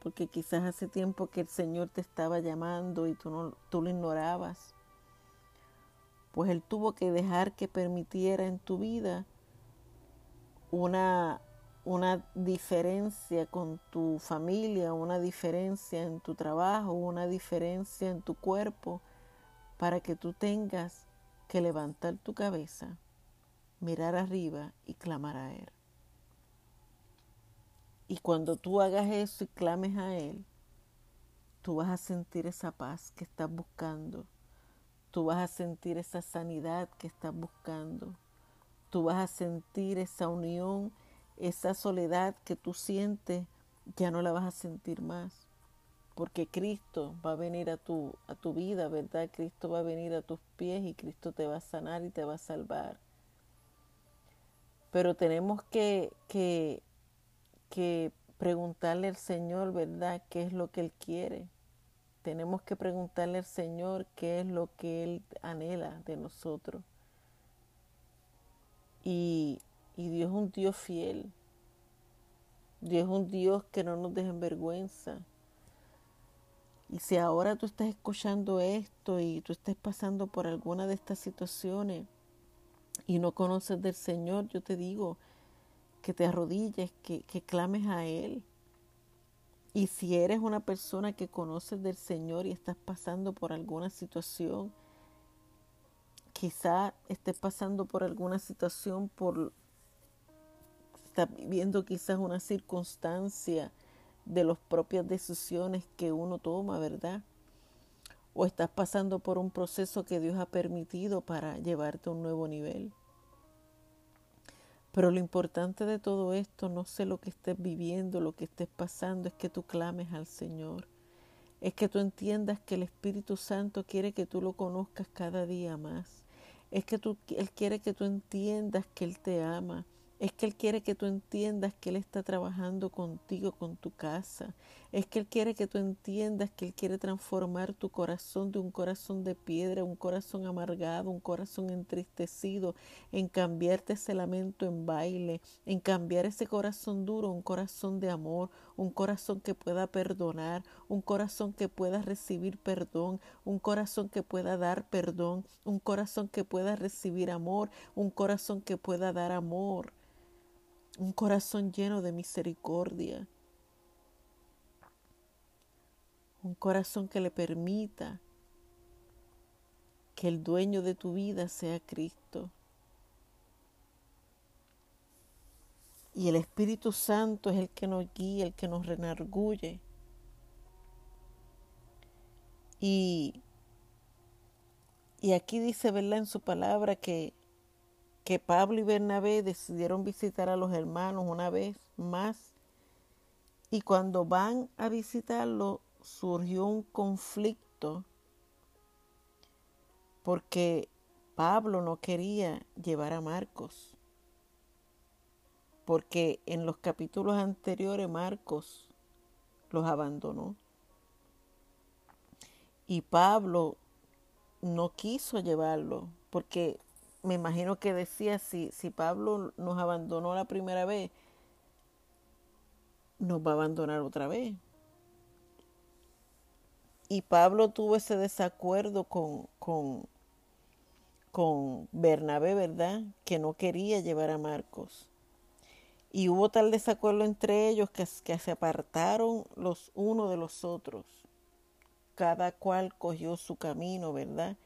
porque quizás hace tiempo que el Señor te estaba llamando y tú, no, tú lo ignorabas. Pues Él tuvo que dejar que permitiera en tu vida una, una diferencia con tu familia, una diferencia en tu trabajo, una diferencia en tu cuerpo, para que tú tengas que levantar tu cabeza, mirar arriba y clamar a Él. Y cuando tú hagas eso y clames a Él, tú vas a sentir esa paz que estás buscando. Tú vas a sentir esa sanidad que estás buscando. Tú vas a sentir esa unión, esa soledad que tú sientes, ya no la vas a sentir más. Porque Cristo va a venir a tu, a tu vida, ¿verdad? Cristo va a venir a tus pies y Cristo te va a sanar y te va a salvar. Pero tenemos que, que que preguntarle al Señor, ¿verdad?, qué es lo que Él quiere. Tenemos que preguntarle al Señor qué es lo que Él anhela de nosotros. Y, y Dios es un Dios fiel. Dios es un Dios que no nos deja en vergüenza. Y si ahora tú estás escuchando esto y tú estás pasando por alguna de estas situaciones y no conoces del Señor, yo te digo, que te arrodilles, que, que clames a Él. Y si eres una persona que conoces del Señor y estás pasando por alguna situación, quizá estés pasando por alguna situación, por estás viviendo quizás una circunstancia de las propias decisiones que uno toma, ¿verdad? O estás pasando por un proceso que Dios ha permitido para llevarte a un nuevo nivel. Pero lo importante de todo esto, no sé lo que estés viviendo, lo que estés pasando, es que tú clames al Señor. Es que tú entiendas que el Espíritu Santo quiere que tú lo conozcas cada día más. Es que tú, Él quiere que tú entiendas que Él te ama. Es que Él quiere que tú entiendas que Él está trabajando contigo, con tu casa. Es que Él quiere que tú entiendas que Él quiere transformar tu corazón de un corazón de piedra, un corazón amargado, un corazón entristecido, en cambiarte ese lamento en baile, en cambiar ese corazón duro, un corazón de amor, un corazón que pueda perdonar, un corazón que pueda recibir perdón, un corazón que pueda dar perdón, un corazón que pueda recibir amor, un corazón que pueda dar amor, un corazón lleno de misericordia un corazón que le permita que el dueño de tu vida sea Cristo. Y el Espíritu Santo es el que nos guía, el que nos renarguye. Y, y aquí dice, ¿verdad? En su palabra que, que Pablo y Bernabé decidieron visitar a los hermanos una vez más. Y cuando van a visitarlo, surgió un conflicto porque Pablo no quería llevar a Marcos, porque en los capítulos anteriores Marcos los abandonó. Y Pablo no quiso llevarlo, porque me imagino que decía, si, si Pablo nos abandonó la primera vez, nos va a abandonar otra vez. Y Pablo tuvo ese desacuerdo con, con, con Bernabé, ¿verdad? Que no quería llevar a Marcos. Y hubo tal desacuerdo entre ellos que, que se apartaron los unos de los otros. Cada cual cogió su camino, ¿verdad?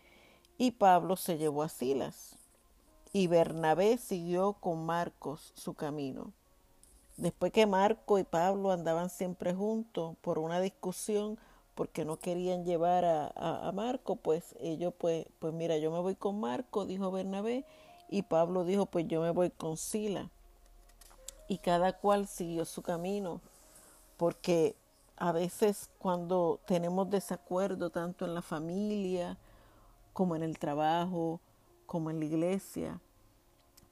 Y Pablo se llevó a Silas. Y Bernabé siguió con Marcos su camino. Después que Marco y Pablo andaban siempre juntos por una discusión, porque no querían llevar a, Marco, pues ellos, pues, pues mira, yo me voy con Marco, dijo Bernabé, y Pablo dijo, pues yo me voy con Sila. Y cada cual siguió su camino, porque a veces cuando tenemos desacuerdo tanto en la familia como en el trabajo, como en la iglesia,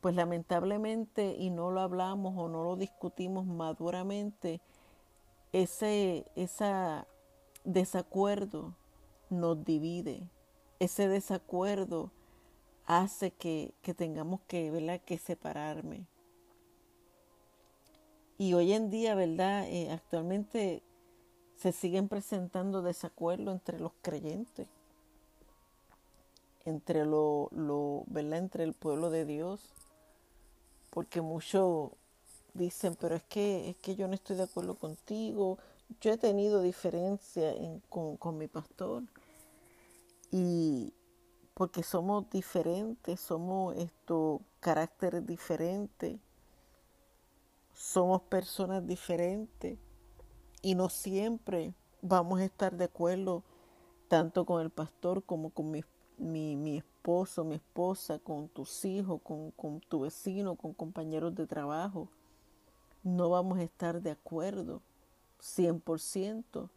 pues lamentablemente y no lo hablamos o no lo discutimos maduramente, ese, esa desacuerdo nos divide. Ese desacuerdo hace que, tengamos que, ¿verdad? que separarme. Y hoy en día, ¿verdad? Eh, actualmente se siguen presentando desacuerdos entre los creyentes, entre lo, lo, ¿verdad? Entre el pueblo de Dios, porque muchos dicen, pero es que, es que yo no estoy de acuerdo contigo, yo he tenido diferencia con, mi pastor y porque somos diferentes, somos estos caracteres diferentes, somos personas diferentes y no siempre vamos a estar de acuerdo tanto con el pastor como con mi, mi, esposo, mi esposa, con tus hijos, con, con tu vecino, con compañeros de trabajo. No vamos a estar de acuerdo 100%,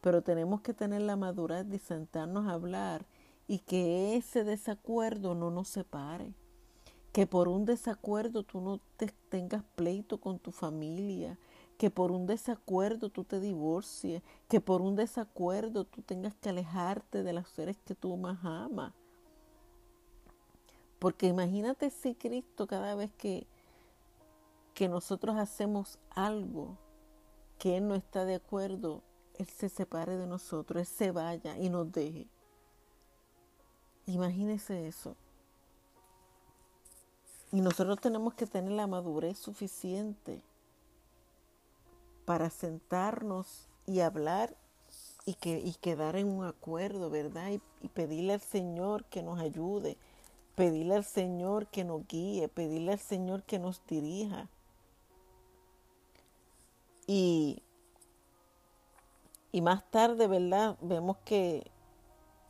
pero tenemos que tener la madurez de sentarnos a hablar y que ese desacuerdo no nos separe. Que por un desacuerdo tú no te tengas pleito con tu familia, que por un desacuerdo tú te divorcies, que por un desacuerdo tú tengas que alejarte de los seres que tú más amas. Porque imagínate si Cristo cada vez que, que nosotros hacemos algo que Él no está de acuerdo, Él se separe de nosotros, Él se vaya y nos deje. Imagínese eso. Y nosotros tenemos que tener la madurez suficiente para sentarnos y hablar y, que, y quedar en un acuerdo, ¿verdad? Y, y pedirle al Señor que nos ayude, pedirle al Señor que nos guíe, pedirle al Señor que nos dirija. Y, y más tarde, ¿verdad? Vemos que,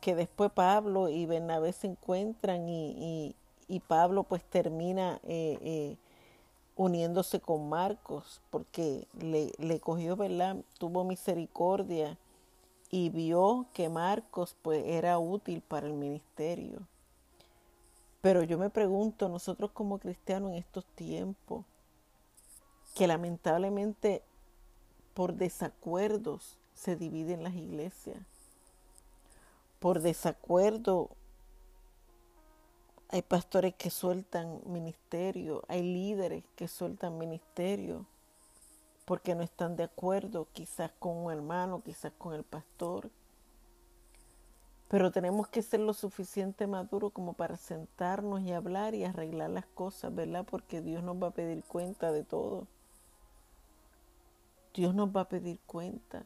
que después Pablo y Bernabé se encuentran y, y, Pablo pues termina eh, eh, uniéndose con Marcos porque le, le cogió, ¿verdad? Tuvo misericordia y vio que Marcos pues era útil para el ministerio. Pero yo me pregunto, nosotros como cristianos en estos tiempos, que lamentablemente por desacuerdos se dividen las iglesias. Por desacuerdo hay pastores que sueltan ministerio, hay líderes que sueltan ministerio porque no están de acuerdo quizás con un hermano, quizás con el pastor. Pero tenemos que ser lo suficiente maduros como para sentarnos y hablar y arreglar las cosas, ¿verdad? Porque Dios nos va a pedir cuenta de todo. Dios nos va a pedir cuenta.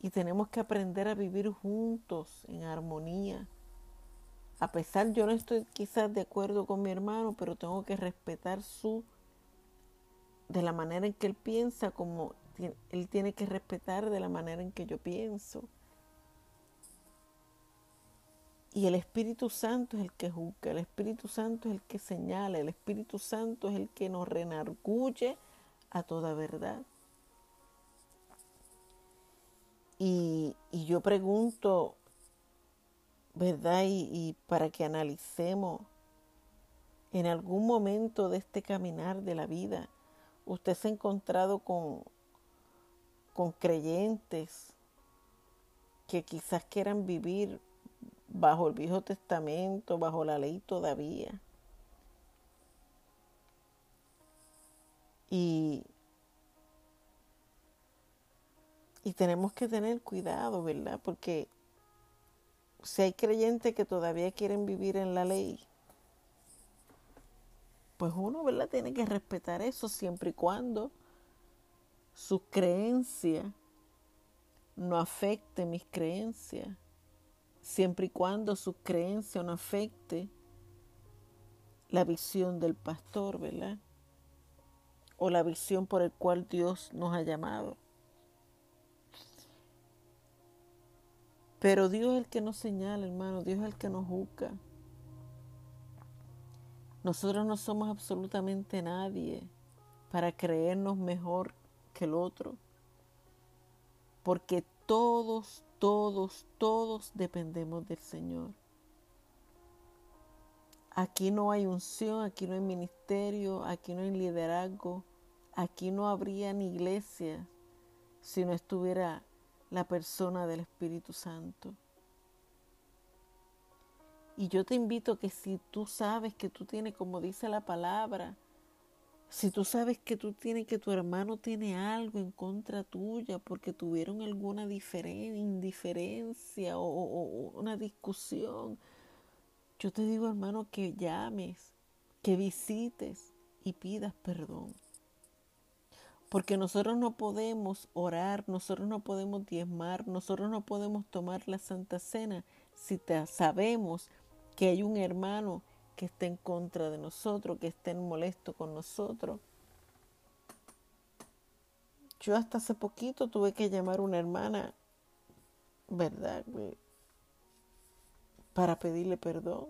Y tenemos que aprender a vivir juntos en armonía. A pesar, yo no estoy quizás de acuerdo con mi hermano, pero tengo que respetar su, de la manera en que él piensa, como él tiene que respetar de la manera en que yo pienso. Y el Espíritu Santo es el que juzga, el Espíritu Santo es el que señala, el Espíritu Santo es el que nos renarguye a toda verdad. Y, y yo pregunto, ¿verdad? Y, y para que analicemos en algún momento de este caminar de la vida, usted se ha encontrado con, con creyentes que quizás quieran vivir bajo el Viejo Testamento, bajo la ley todavía. Y, y tenemos que tener cuidado, ¿verdad? Porque si hay creyentes que todavía quieren vivir en la ley, pues uno, ¿verdad? Tiene que respetar eso siempre y cuando su creencia no afecte mis creencias siempre y cuando su creencia no afecte la visión del pastor, ¿verdad? O la visión por el cual Dios nos ha llamado. Pero Dios es el que nos señala, hermano, Dios es el que nos juzga. Nosotros no somos absolutamente nadie para creernos mejor que el otro, porque todos, todos, todos dependemos del Señor. Aquí no hay unción, aquí no hay ministerio, aquí no hay liderazgo, aquí no habría ni iglesia si no estuviera la persona del Espíritu Santo. Y yo te invito que si tú sabes que tú tienes, como dice la palabra, si tú sabes que tú tienes, que tu hermano tiene algo en contra tuya porque tuvieron alguna indiferencia o, una discusión, yo te digo, hermano, que llames, que visites y pidas perdón. Porque nosotros no podemos orar, nosotros no podemos diezmar, nosotros no podemos tomar la Santa Cena si te sabemos que hay un hermano que esté en contra de nosotros, que estén molesto con nosotros. Yo hasta hace poquito tuve que llamar a una hermana, ¿verdad? Para pedirle perdón.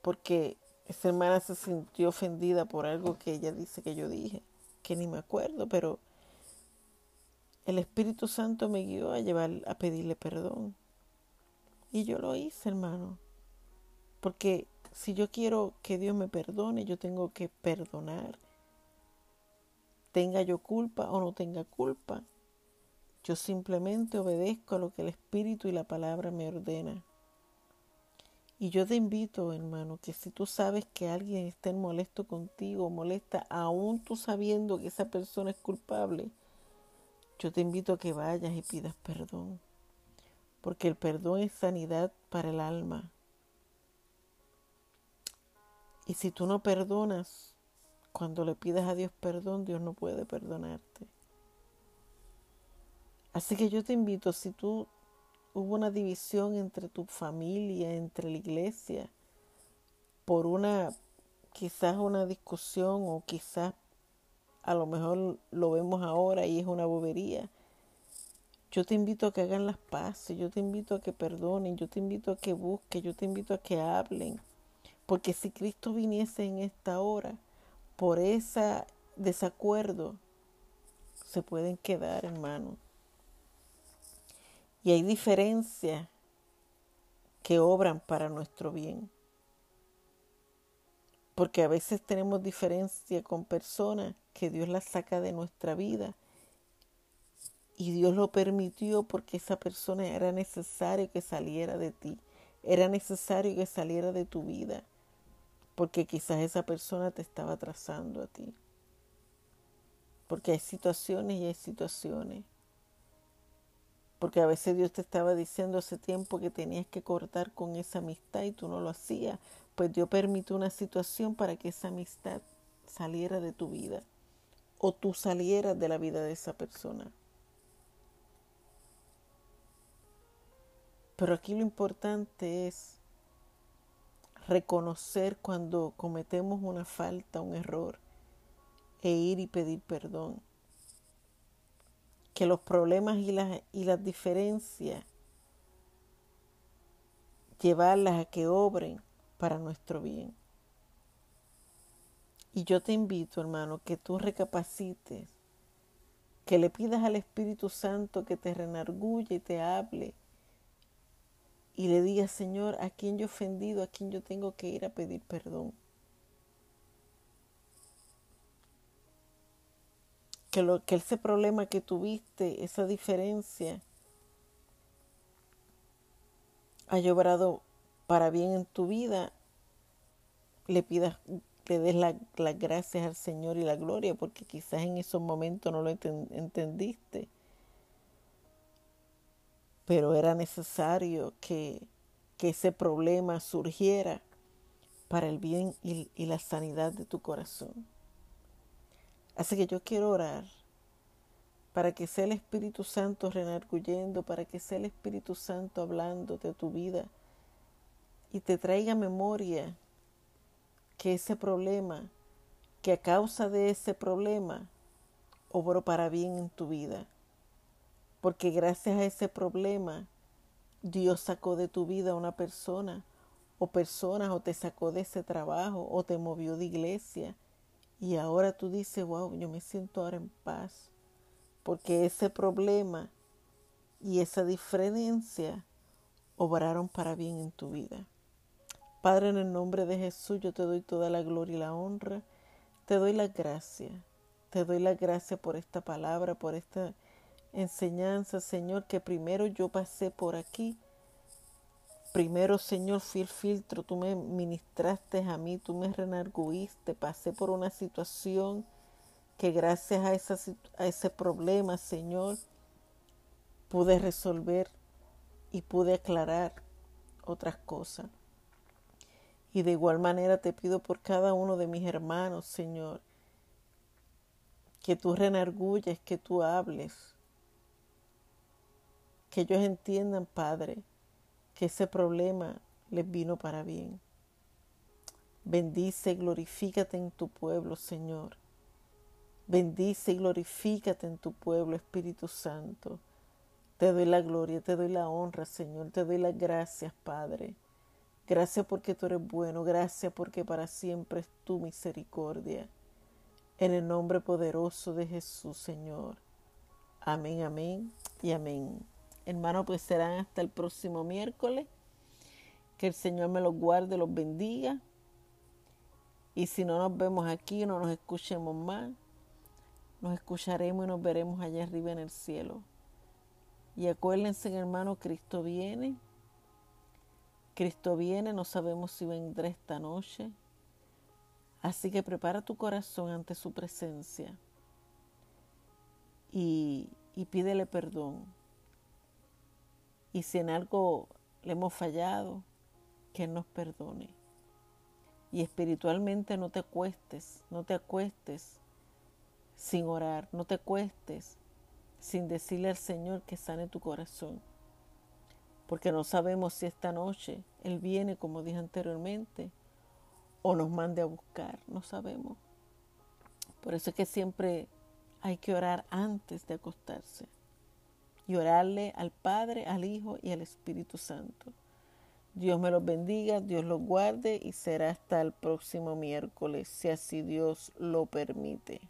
Porque esa hermana se sintió ofendida por algo que ella dice que yo dije, que ni me acuerdo, pero el Espíritu Santo me guió a llevar a pedirle perdón. Y yo lo hice, hermano. Porque si yo quiero que Dios me perdone, yo tengo que perdonar. Tenga yo culpa o no tenga culpa. Yo simplemente obedezco a lo que el Espíritu y la palabra me ordena. Y yo te invito, hermano, que si tú sabes que alguien está molesto contigo, molesta, aún tú sabiendo que esa persona es culpable, yo te invito a que vayas y pidas perdón. Porque el perdón es sanidad para el alma. Y si tú no perdonas, cuando le pides a Dios perdón, Dios no puede perdonarte. Así que yo te invito, si tú hubo una división entre tu familia, entre la iglesia, por una, quizás una discusión o quizás a lo mejor lo vemos ahora y es una bobería. Yo te invito a que hagan las paces, yo te invito a que perdonen, yo te invito a que busquen, yo te invito a que hablen porque si Cristo viniese en esta hora, por ese desacuerdo, se pueden quedar, hermanos. Y hay diferencias que obran para nuestro bien. Porque a veces tenemos diferencia con personas que Dios la saca de nuestra vida. Y Dios lo permitió porque esa persona era necesario que saliera de ti. Era necesario que saliera de tu vida. Porque quizás esa persona te estaba trazando a ti. Porque hay situaciones y hay situaciones. Porque a veces Dios te estaba diciendo hace tiempo que tenías que cortar con esa amistad y tú no lo hacías. Pues Dios permitió una situación para que esa amistad saliera de tu vida o tú salieras de la vida de esa persona. Pero aquí lo importante es reconocer cuando cometemos una falta, un error, e ir y pedir perdón. Que los problemas y las, y las diferencias, llevarlas a que obren para nuestro bien. Y yo te invito, hermano, que tú recapacites, que le pidas al Espíritu Santo que te renargulle y te hable y le digas, Señor, a quién yo he ofendido, a quién yo tengo que ir a pedir perdón. Que, lo, que ese problema que tuviste, esa diferencia, haya obrado para bien en tu vida, le pidas le des las gracias al Señor y la gloria, porque quizás en esos momentos no lo entendiste. Pero era necesario que, ese problema surgiera para el bien y, y la sanidad de tu corazón. Así que yo quiero orar para que sea el Espíritu Santo renarguyendo, para que sea el Espíritu Santo hablando de tu vida y te traiga memoria que ese problema, que a causa de ese problema, obró para bien en tu vida. Porque gracias a ese problema, Dios sacó de tu vida a una persona o personas o te sacó de ese trabajo o te movió de iglesia. Y ahora tú dices, wow, yo me siento ahora en paz. Porque ese problema y esa diferencia obraron para bien en tu vida. Padre, en el nombre de Jesús, yo te doy toda la gloria y la honra. Te doy la gracia. Te doy la gracia por esta palabra, por esta enseñanza, Señor, que primero yo pasé por aquí. Primero, Señor, fui el filtro, tú me ministraste a mí, tú me renarguiste, pasé por una situación que gracias a ese problema, Señor, pude resolver y pude aclarar otras cosas. Y de igual manera te pido por cada uno de mis hermanos, Señor, que tú renargulles, que tú hables, que ellos entiendan, Padre, que ese problema les vino para bien. Bendice y glorifícate en tu pueblo, Señor. Bendice y glorifícate en tu pueblo, Espíritu Santo. Te doy la gloria, te doy la honra, Señor. Te doy las gracias, Padre. Gracias porque tú eres bueno, gracias porque para siempre es tu misericordia. En el nombre poderoso de Jesús, Señor. Amén, amén y amén. Hermanos, pues serán hasta el próximo miércoles. Que el Señor me los guarde, los bendiga. Y si no nos vemos aquí, no nos escuchemos más, nos escucharemos y nos veremos allá arriba en el cielo. Y acuérdense, hermano, Cristo viene. Cristo viene, no sabemos si vendrá esta noche. Así que prepara tu corazón ante su presencia y, y pídele perdón. Y si en algo le hemos fallado, que nos perdone. Y espiritualmente no te acuestes, no te acuestes sin orar, no te acuestes sin decirle al Señor que sane tu corazón porque no sabemos si esta noche Él viene, como dije anteriormente, o nos mande a buscar, no sabemos. Por eso es que siempre hay que orar antes de acostarse y orarle al Padre, al Hijo y al Espíritu Santo. Dios me los bendiga, Dios los guarde y será hasta el próximo miércoles, si así Dios lo permite.